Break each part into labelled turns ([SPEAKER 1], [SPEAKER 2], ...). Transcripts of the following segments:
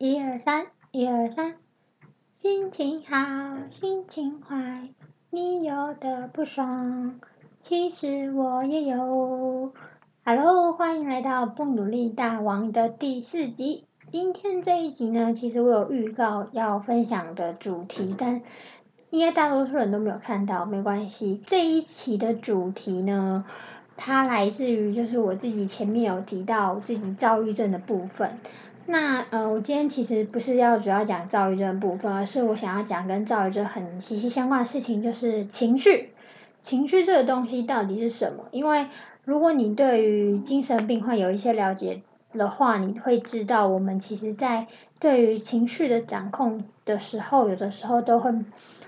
[SPEAKER 1] 一二三，一二三，心情好，心情坏，你有的不爽，其实我也有。Hello，欢迎来到不努力大王的第四集。今天这一集呢，其实我有预告要分享的主题，但应该大多数人都没有看到，没关系。这一期的主题呢，它来自于就是我自己前面有提到自己躁郁症的部分。那呃，我今天其实不是要主要讲躁郁症部分，而是我想要讲跟躁郁症很息息相关的事情，就是情绪。情绪这个东西到底是什么？因为如果你对于精神病患有一些了解的话，你会知道，我们其实在对于情绪的掌控的时候，有的时候都会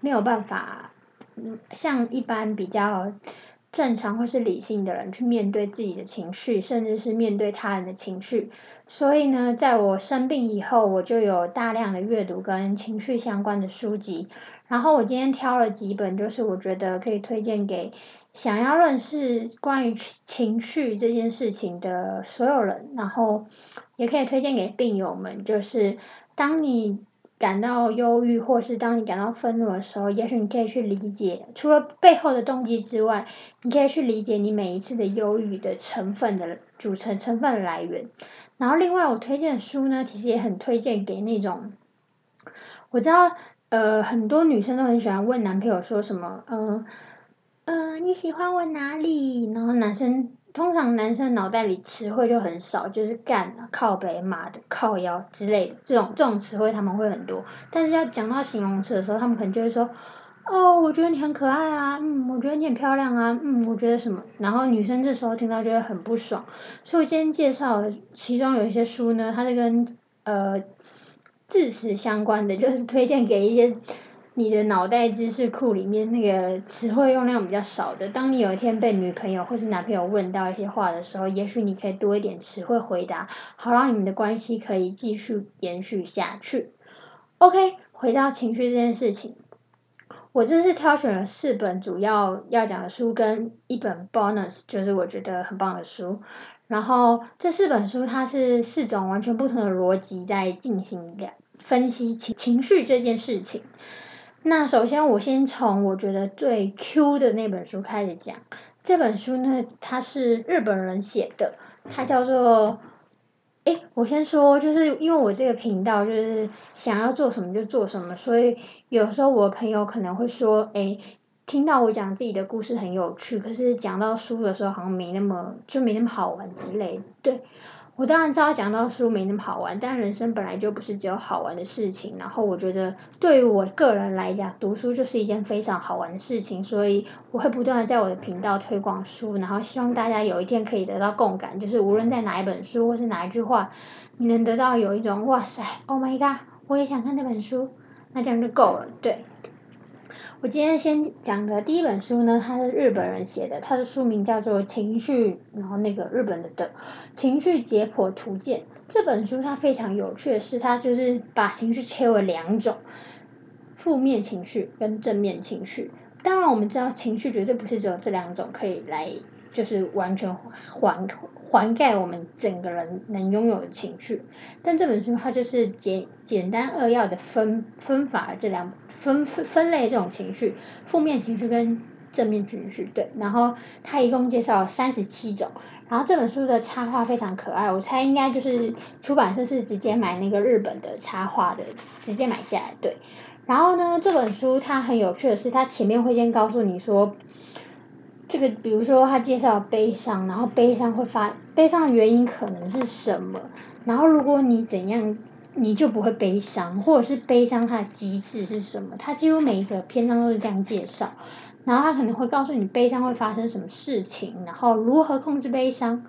[SPEAKER 1] 没有办法，嗯，像一般比较。正常或是理性的人去面对自己的情绪，甚至是面对他人的情绪。所以呢，在我生病以后，我就有大量的阅读跟情绪相关的书籍。然后我今天挑了几本，就是我觉得可以推荐给想要认识关于情绪这件事情的所有人。然后也可以推荐给病友们，就是当你。感到忧郁，或是当你感到愤怒的时候，也许你可以去理解，除了背后的动机之外，你可以去理解你每一次的忧郁的成分的组成成分的来源。然后，另外我推荐的书呢，其实也很推荐给那种，我知道，呃，很多女生都很喜欢问男朋友说什么，嗯嗯，你喜欢我哪里？然后男生。通常男生脑袋里词汇就很少，就是干、靠北、马的、靠腰之类的这种这种词汇他们会很多，但是要讲到形容词的时候，他们可能就会说：“哦，我觉得你很可爱啊，嗯，我觉得你很漂亮啊，嗯，我觉得什么。”然后女生这时候听到就会很不爽。所以我今天介绍其中有一些书呢，它是跟呃字词相关的，就是推荐给一些。你的脑袋知识库里面那个词汇用量比较少的，当你有一天被女朋友或是男朋友问到一些话的时候，也许你可以多一点词汇回答，好让你们的关系可以继续延续下去。OK，回到情绪这件事情，我这次挑选了四本主要要讲的书跟一本 bonus，就是我觉得很棒的书。然后这四本书它是四种完全不同的逻辑在进行分析情情绪这件事情。那首先，我先从我觉得最 Q 的那本书开始讲。这本书呢，它是日本人写的，它叫做……哎，我先说，就是因为我这个频道就是想要做什么就做什么，所以有时候我朋友可能会说：“哎，听到我讲自己的故事很有趣，可是讲到书的时候好像没那么就没那么好玩之类。”对。我当然知道讲到书没那么好玩，但人生本来就不是只有好玩的事情。然后我觉得对于我个人来讲，读书就是一件非常好玩的事情，所以我会不断的在我的频道推广书，然后希望大家有一天可以得到共感，就是无论在哪一本书或是哪一句话，你能得到有一种哇塞，Oh my god，我也想看那本书，那这样就够了，对。我今天先讲的第一本书呢，它是日本人写的，它的书名叫做《情绪》，然后那个日本的的《情绪解剖图鉴》这本书它非常有趣的是，它就是把情绪切为两种，负面情绪跟正面情绪。当然，我们知道情绪绝对不是只有这两种可以来。就是完全环环盖我们整个人能拥有的情绪，但这本书它就是简简单扼要的分分法这两分分分类这种情绪，负面情绪跟正面情绪对，然后它一共介绍了三十七种，然后这本书的插画非常可爱，我猜应该就是出版社是直接买那个日本的插画的，直接买下来对，然后呢这本书它很有趣的是，它前面会先告诉你说。这个，比如说他介绍悲伤，然后悲伤会发，悲伤的原因可能是什么？然后如果你怎样，你就不会悲伤，或者是悲伤它的机制是什么？他几乎每一个篇章都是这样介绍，然后他可能会告诉你悲伤会发生什么事情，然后如何控制悲伤，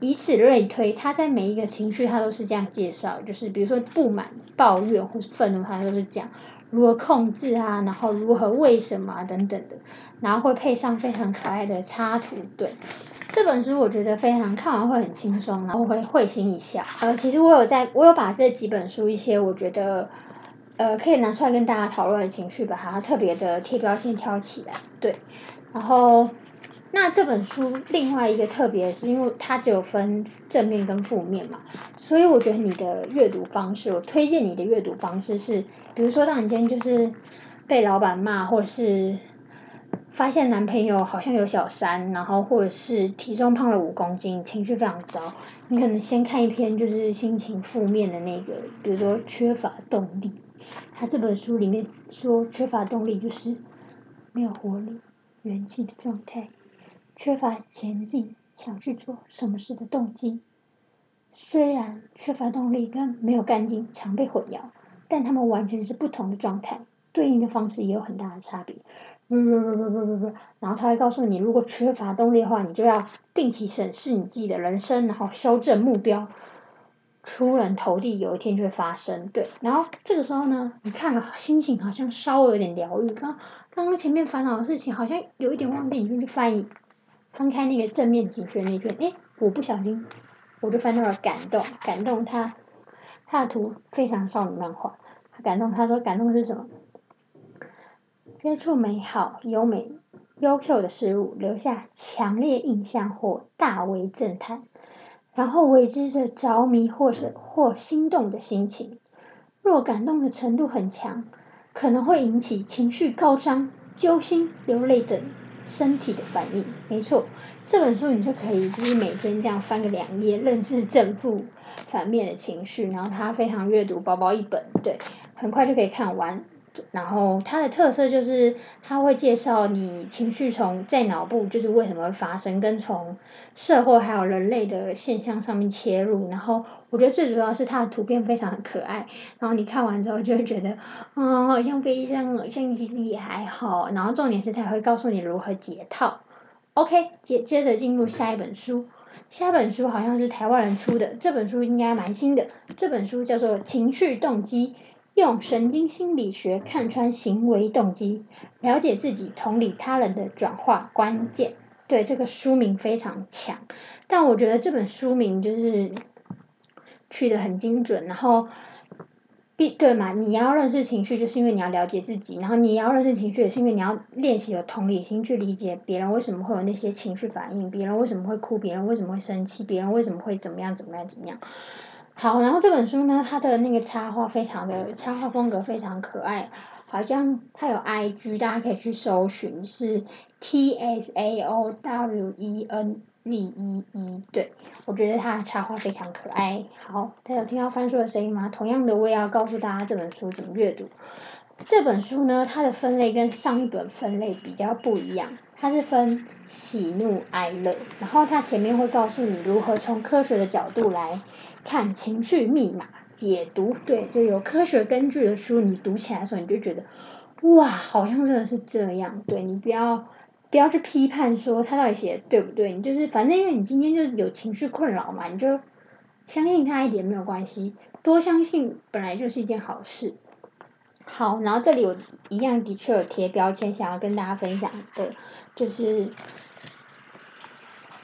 [SPEAKER 1] 以此类推。他在每一个情绪，他都是这样介绍，就是比如说不满、抱怨或是愤怒，他都是讲。如何控制啊？然后如何为什么？等等的，然后会配上非常可爱的插图。对，这本书我觉得非常看完会很轻松，然后会会心一笑。呃，其实我有在，我有把这几本书一些我觉得呃可以拿出来跟大家讨论的情绪，把它特别的贴标签挑起来。对，然后那这本书另外一个特别是，因为它只有分正面跟负面嘛，所以我觉得你的阅读方式，我推荐你的阅读方式是，比如说当你今天就是被老板骂，或是发现男朋友好像有小三，然后或者是体重胖了五公斤，情绪非常糟，你可能先看一篇就是心情负面的那个，比如说缺乏动力。他这本书里面说，缺乏动力就是没有活力、元气的状态。缺乏前进、想去做什么事的动机，虽然缺乏动力跟没有干劲常被混淆，但他们完全是不同的状态，对应的方式也有很大的差别。不不不不不不不，然后他会告诉你，如果缺乏动力的话，你就要定期审视你自己的人生，然后修正目标，出人头地，有一天就会发生。对，然后这个时候呢，你看了心情好像稍微有点疗愈，刚刚刚前面烦恼的事情好像有一点忘记，你就去翻译。翻开那个正面情绪那篇，哎，我不小心，我就翻到了感动，感动他，他的图非常少女漫画，感动他说感动是什么？接触美好、优美、优秀的事物，留下强烈印象或大为震撼，然后为之着着迷或者或心动的心情。若感动的程度很强，可能会引起情绪高涨、揪心、流泪等。身体的反应，没错，这本书你就可以就是每天这样翻个两页，认识正负反面的情绪，然后他非常阅读，薄薄一本，对，很快就可以看完。然后它的特色就是，它会介绍你情绪从在脑部就是为什么会发生，跟从社会还有人类的现象上面切入。然后我觉得最主要是它的图片非常的可爱，然后你看完之后就会觉得，嗯，好像悲伤，好像其实也还好。然后重点是它会告诉你如何解套。OK，接接着进入下一本书，下一本书好像是台湾人出的，这本书应该蛮新的。这本书叫做《情绪动机》。用神经心理学看穿行为动机，了解自己同理他人的转化关键。对这个书名非常强，但我觉得这本书名就是取得很精准。然后，必对嘛？你要认识情绪，就是因为你要了解自己；然后你要认识情绪，也是因为你要练习有同理心，去理解别人为什么会有那些情绪反应，别人为什么会哭，别人为什么会生气，别人为什么会怎么样怎么样怎么样。好，然后这本书呢，它的那个插画非常的插画风格非常可爱，好像它有 I G，大家可以去搜寻，是 T S A O W E N V E E，对我觉得它的插画非常可爱。好，大家有听到翻书的声音吗？同样的，我也要告诉大家这本书怎么阅读。这本书呢，它的分类跟上一本分类比较不一样，它是分喜怒哀乐，然后它前面会告诉你如何从科学的角度来。看情绪密码解读，对，就有科学根据的书，你读起来的时候，你就觉得，哇，好像真的是这样。对你不要不要去批判说他到底写对不对，你就是反正因为你今天就有情绪困扰嘛，你就相信他一点没有关系，多相信本来就是一件好事。好，然后这里有一样的确有贴标签，想要跟大家分享的，就是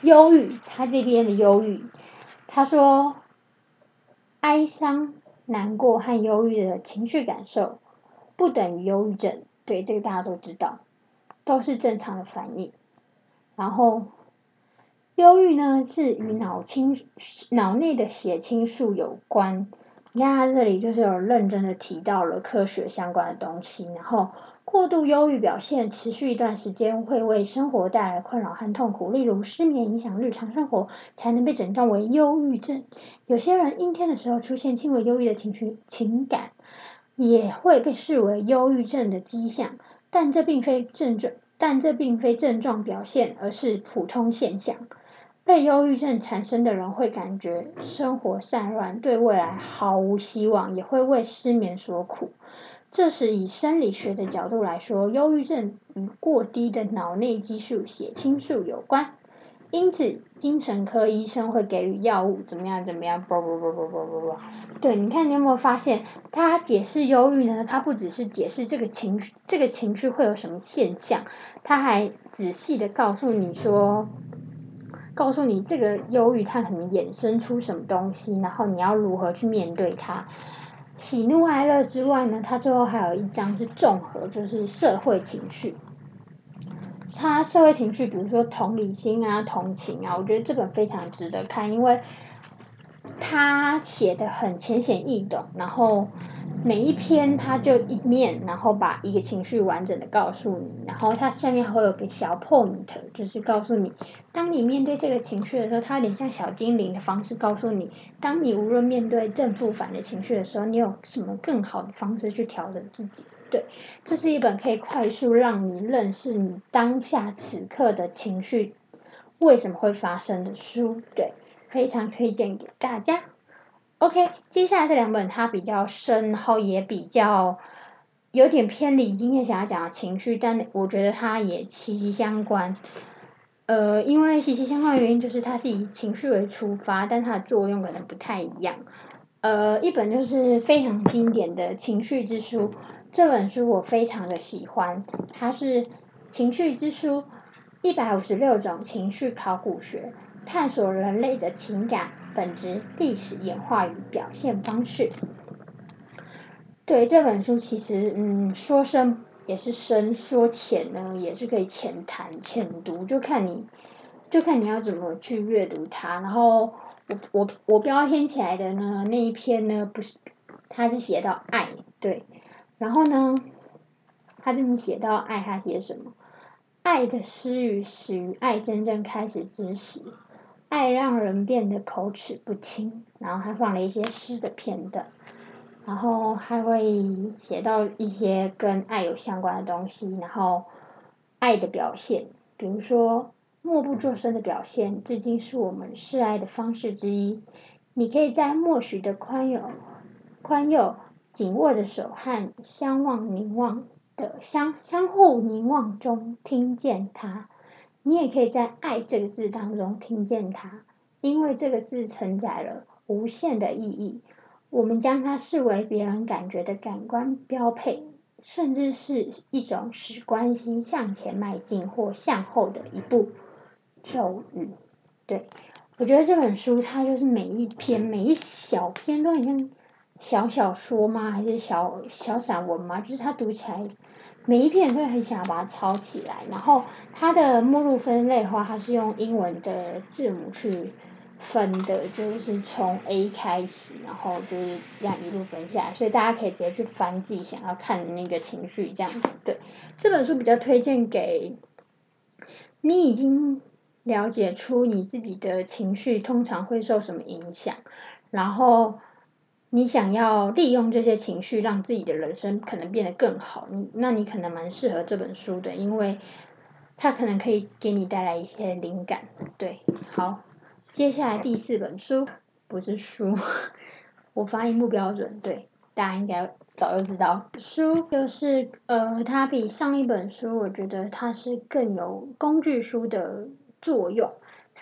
[SPEAKER 1] 忧郁，他这边的忧郁，他说。哀伤、难过和忧郁的情绪感受，不等于忧郁症。对，这个大家都知道，都是正常的反应。然后，忧郁呢是与脑清脑内的血清素有关。你看，它这里就是有认真的提到了科学相关的东西，然后。过度忧郁表现持续一段时间，会为生活带来困扰和痛苦，例如失眠影响日常生活，才能被诊断为忧郁症。有些人阴天的时候出现轻微忧郁的情绪情感，也会被视为忧郁症的迹象，但这并非症状，但这并非症状表现，而是普通现象。被忧郁症产生的人会感觉生活散乱，对未来毫无希望，也会为失眠所苦。这时，以生理学的角度来说，忧郁症与过低的脑内激素血清素有关，因此精神科医生会给予药物，怎么样？怎么样？不不不不不不不，对，你看你有没有发现，他解释忧郁呢？他不只是解释这个情绪，这个情绪会有什么现象，他还仔细的告诉你说，告诉你这个忧郁它可能衍生出什么东西，然后你要如何去面对它。喜怒哀乐之外呢，它最后还有一章是综合，就是社会情绪。它社会情绪，比如说同理心啊、同情啊，我觉得这本非常值得看，因为他写的很浅显易懂，然后每一篇他就一面，然后把一个情绪完整的告诉你，然后它下面还会有个小 point，就是告诉你，当你面对这个情绪的时候，它有点像小精灵的方式告诉你，当你无论面对正负反的情绪的时候，你有什么更好的方式去调整自己。对，这是一本可以快速让你认识你当下此刻的情绪为什么会发生的书，对，非常推荐给大家。OK，接下来这两本它比较深，然后也比较有点偏离今天想要讲的情绪，但我觉得它也息息相关。呃，因为息息相关的原因就是它是以情绪为出发，但它的作用可能不太一样。呃，一本就是非常经典的情绪之书。这本书我非常的喜欢，它是《情绪之书》，一百五十六种情绪考古学，探索人类的情感本质、历史演化与表现方式。对这本书，其实嗯，说深也是深，说浅呢也是可以浅谈、浅读，就看你，就看你要怎么去阅读它。然后我我我标签起来的呢那一篇呢，不是，它是写到爱，对。然后呢，他这里写到爱，他写什么？爱的失语始于爱真正开始之时，爱让人变得口齿不清。然后还放了一些诗的片段，然后还会写到一些跟爱有相关的东西。然后爱的表现，比如说默不作声的表现，至今是我们示爱的方式之一。你可以在默许的宽宥，宽宥。紧握的手和相望凝望的相相互凝望中听见它，你也可以在“爱”这个字当中听见它，因为这个字承载了无限的意义。我们将它视为别人感觉的感官标配，甚至是一种使关心向前迈进或向后的一步咒语。对我觉得这本书，它就是每一篇每一小篇都很像。小小说吗？还是小小散文吗？就是它读起来，每一篇都很想要把它抄起来。然后它的目录分类的话，它是用英文的字母去分的，就是从 A 开始，然后就是这样一路分下来。所以大家可以直接去翻自己想要看的那个情绪，这样子。对，这本书比较推荐给你已经了解出你自己的情绪通常会受什么影响，然后。你想要利用这些情绪，让自己的人生可能变得更好，你那你可能蛮适合这本书的，因为它可能可以给你带来一些灵感。对，好，接下来第四本书不是书，我发音不标准，对，大家应该早就知道，书就是呃，它比上一本书，我觉得它是更有工具书的作用。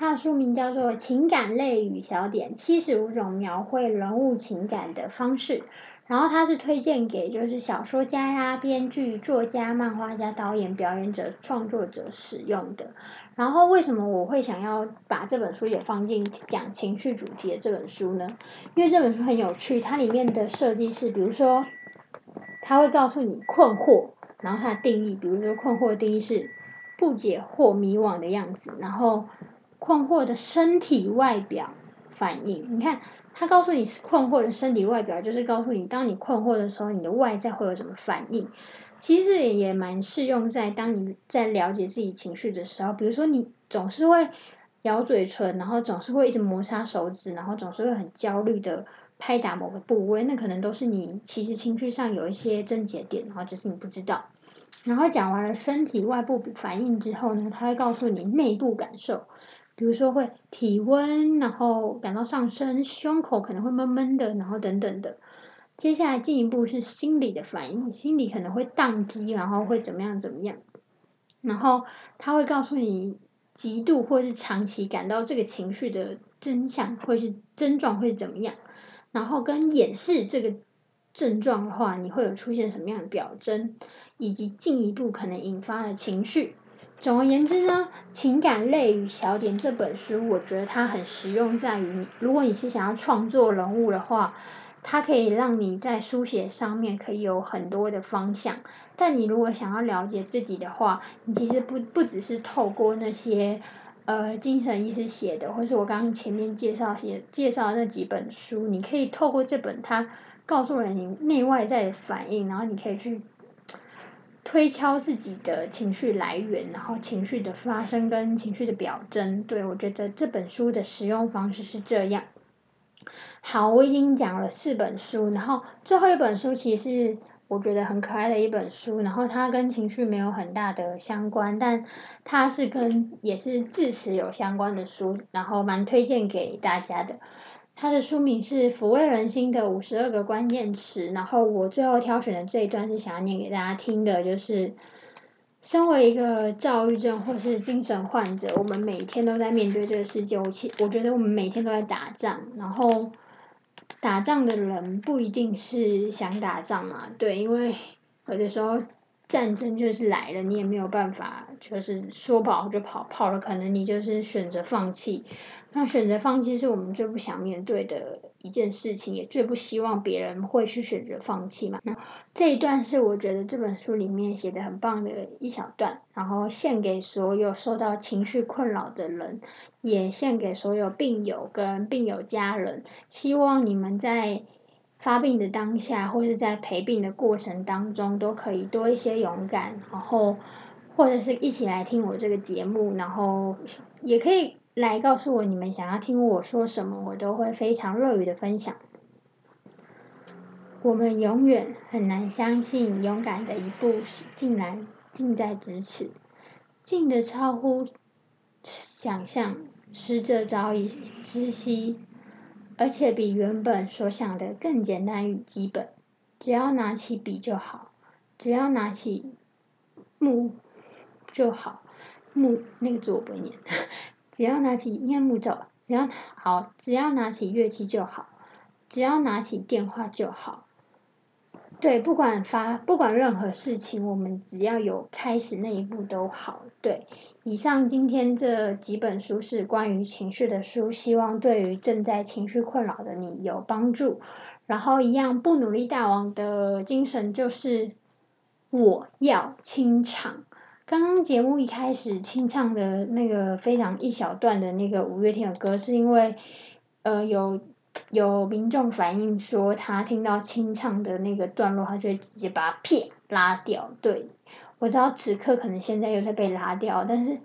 [SPEAKER 1] 它的书名叫做《情感类与小点：七十五种描绘人物情感的方式》，然后它是推荐给就是小说家呀、编剧、作家、漫画家、导演、表演者、创作者使用的。然后为什么我会想要把这本书也放进讲情绪主题的这本书呢？因为这本书很有趣，它里面的设计是，比如说，它会告诉你困惑，然后它的定义，比如说困惑的定义是不解或迷惘的样子，然后。困惑的身体外表反应，你看，他告诉你困惑的身体外表，就是告诉你，当你困惑的时候，你的外在会有什么反应。其实也也蛮适用在当你在了解自己情绪的时候，比如说你总是会咬嘴唇，然后总是会一直摩擦手指，然后总是会很焦虑的拍打某个部位，那可能都是你其实情绪上有一些症结点，然后只是你不知道。然后讲完了身体外部反应之后呢，他会告诉你内部感受。比如说会体温，然后感到上升，胸口可能会闷闷的，然后等等的。接下来进一步是心理的反应，心理可能会宕机，然后会怎么样怎么样。然后他会告诉你极度或是长期感到这个情绪的真相，或是症状会怎么样。然后跟掩饰这个症状的话，你会有出现什么样的表征，以及进一步可能引发的情绪。总而言之呢，《情感类与小点》这本书，我觉得它很实用，在于你如果你是想要创作人物的话，它可以让你在书写上面可以有很多的方向。但你如果想要了解自己的话，你其实不不只是透过那些呃精神医师写的，或是我刚刚前面介绍写介绍那几本书，你可以透过这本它告诉了你内外在的反应，然后你可以去推敲自己的情绪来源，然后情绪的发生跟情绪的表征。对我觉得这本书的使用方式是这样。好，我已经讲了四本书，然后最后一本书其实是我觉得很可爱的一本书，然后它跟情绪没有很大的相关，但它是跟也是智齿有相关的书，然后蛮推荐给大家的。它的书名是《抚慰人心的五十二个关键词》，然后我最后挑选的这一段是想要念给大家听的，就是。身为一个躁郁症或是精神患者，我们每天都在面对这个世界。我其我觉得我们每天都在打仗，然后打仗的人不一定是想打仗嘛，对，因为有的时候。战争就是来了，你也没有办法，就是说跑就跑，跑了可能你就是选择放弃。那选择放弃是我们最不想面对的一件事情，也最不希望别人会去选择放弃嘛。那这一段是我觉得这本书里面写的很棒的一小段，然后献给所有受到情绪困扰的人，也献给所有病友跟病友家人，希望你们在。发病的当下，或是在陪病的过程当中，都可以多一些勇敢，然后或者是一起来听我这个节目，然后也可以来告诉我你们想要听我说什么，我都会非常乐于的分享。我们永远很难相信，勇敢的一步是竟然近在咫尺，近的超乎想象，使者早已知悉。而且比原本所想的更简单与基本，只要拿起笔就好，只要拿起木就好，木那个字我不会念，只要拿起应该木走，只要好，只要拿起乐器就好，只要拿起电话就好。对，不管发不管任何事情，我们只要有开始那一步都好。对，以上今天这几本书是关于情绪的书，希望对于正在情绪困扰的你有帮助。然后一样不努力大王的精神就是我要清唱。刚刚节目一开始清唱的那个非常一小段的那个五月天的歌，是因为呃有。有民众反映说，他听到清唱的那个段落，他就会直接把它撇拉掉。对我知道此刻可能现在又在被拉掉，但是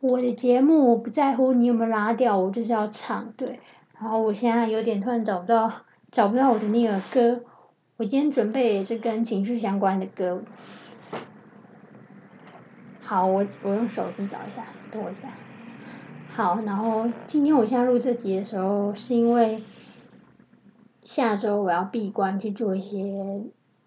[SPEAKER 1] 我的节目我不在乎你有没有拉掉，我就是要唱。对，然后我现在有点突然找不到找不到我的那个歌，我今天准备也是跟情绪相关的歌。好，我我用手机找一下，等我一下。好，然后今天我现在录这集的时候，是因为。下周我要闭关去做一些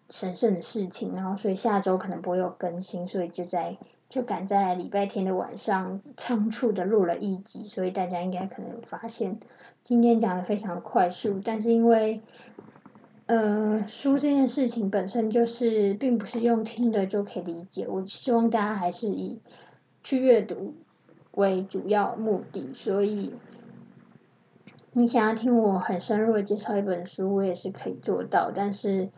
[SPEAKER 1] 神圣的事情，然后所以下周可能不会有更新，所以就在就赶在礼拜天的晚上仓促的录了一集，所以大家应该可能有发现今天讲的非常快速，但是因为呃书这件事情本身就是并不是用听的就可以理解，我希望大家还是以去阅读为主要目的，所以。你想要听我很深入的介绍一本书，我也是可以做到。但是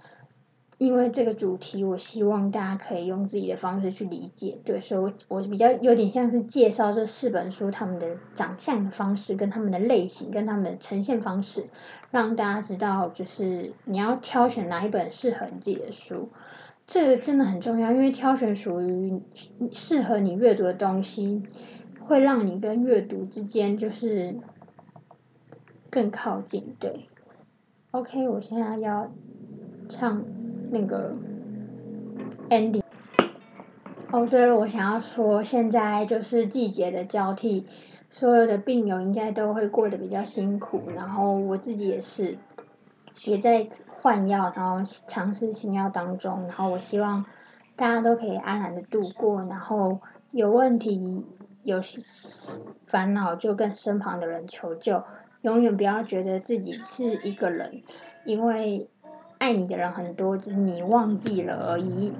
[SPEAKER 1] 因为这个主题，我希望大家可以用自己的方式去理解。对，所以我我比较有点像是介绍这四本书他们的长相的方式，跟他们的类型，跟他们的呈现方式，让大家知道就是你要挑选哪一本适合你自己的书。这个真的很重要，因为挑选属于适合你阅读的东西，会让你跟阅读之间就是。更靠近，对，OK，我现在要唱那个 ending。哦，对了，我想要说，现在就是季节的交替，所有的病友应该都会过得比较辛苦，然后我自己也是，也在换药，然后尝试新药当中，然后我希望大家都可以安然的度过，然后有问题、有烦恼就跟身旁的人求救。永远不要觉得自己是一个人，因为爱你的人很多，只是你忘记了而已。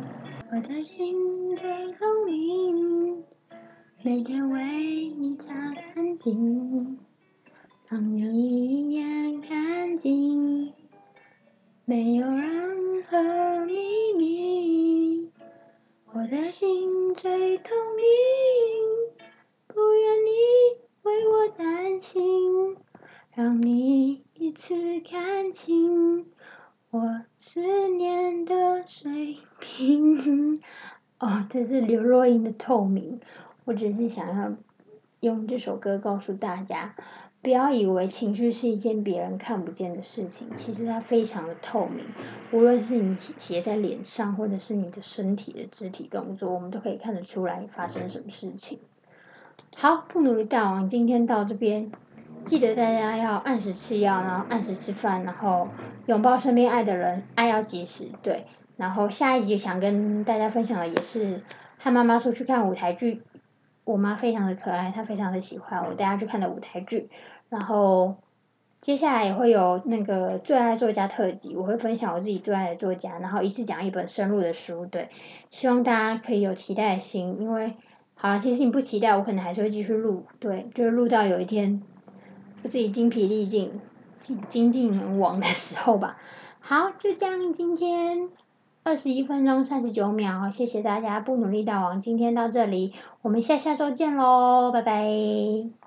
[SPEAKER 1] 我的心最透明，每天为你擦干净，让你一眼看尽没有任何秘密，我的心最透明，不愿你为我担心，让你一次看清我思念的水平。哦，这是刘若英的《透明》，我只是想要用这首歌告诉大家。不要以为情绪是一件别人看不见的事情，其实它非常的透明。无论是你写在脸上，或者是你的身体的肢体动作，我们都可以看得出来发生什么事情。好，不努力大王今天到这边，记得大家要按时吃药，然后按时吃饭，然后拥抱身边爱的人，爱要及时。对，然后下一集想跟大家分享的也是和妈妈出去看舞台剧。我妈非常的可爱，她非常的喜欢我带她去看的舞台剧。然后接下来也会有那个最爱作家特辑，我会分享我自己最爱的作家，然后一次讲一本深入的书。对，希望大家可以有期待的心，因为好了，其实你不期待，我可能还是会继续录。对，就是录到有一天自己精疲力尽、精精尽人亡的时候吧。好，就这样，今天。二十一分钟三十九秒，谢谢大家！不努力大王，今天到这里，我们下下周见喽，拜拜。